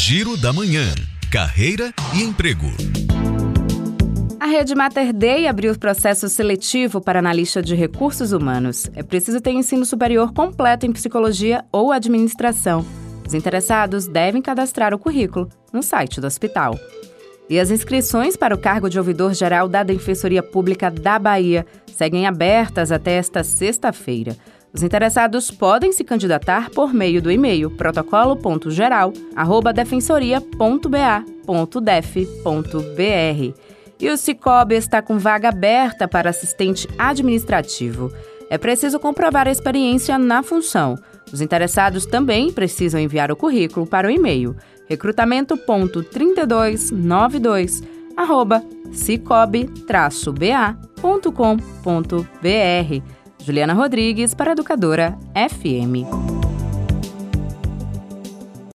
Giro da Manhã. Carreira e emprego. A Rede Mater Dei abriu processo seletivo para analista de recursos humanos. É preciso ter ensino superior completo em psicologia ou administração. Os interessados devem cadastrar o currículo no site do hospital. E as inscrições para o cargo de ouvidor geral da Defensoria Pública da Bahia seguem abertas até esta sexta-feira. Os interessados podem se candidatar por meio do e-mail protocolo.geral@defensoria.ba.def.br. E o Cicobi está com vaga aberta para assistente administrativo. É preciso comprovar a experiência na função. Os interessados também precisam enviar o currículo para o e-mail recrutamento.3292 arroba cicobi-ba.com.br. Juliana Rodrigues para Educadora FM.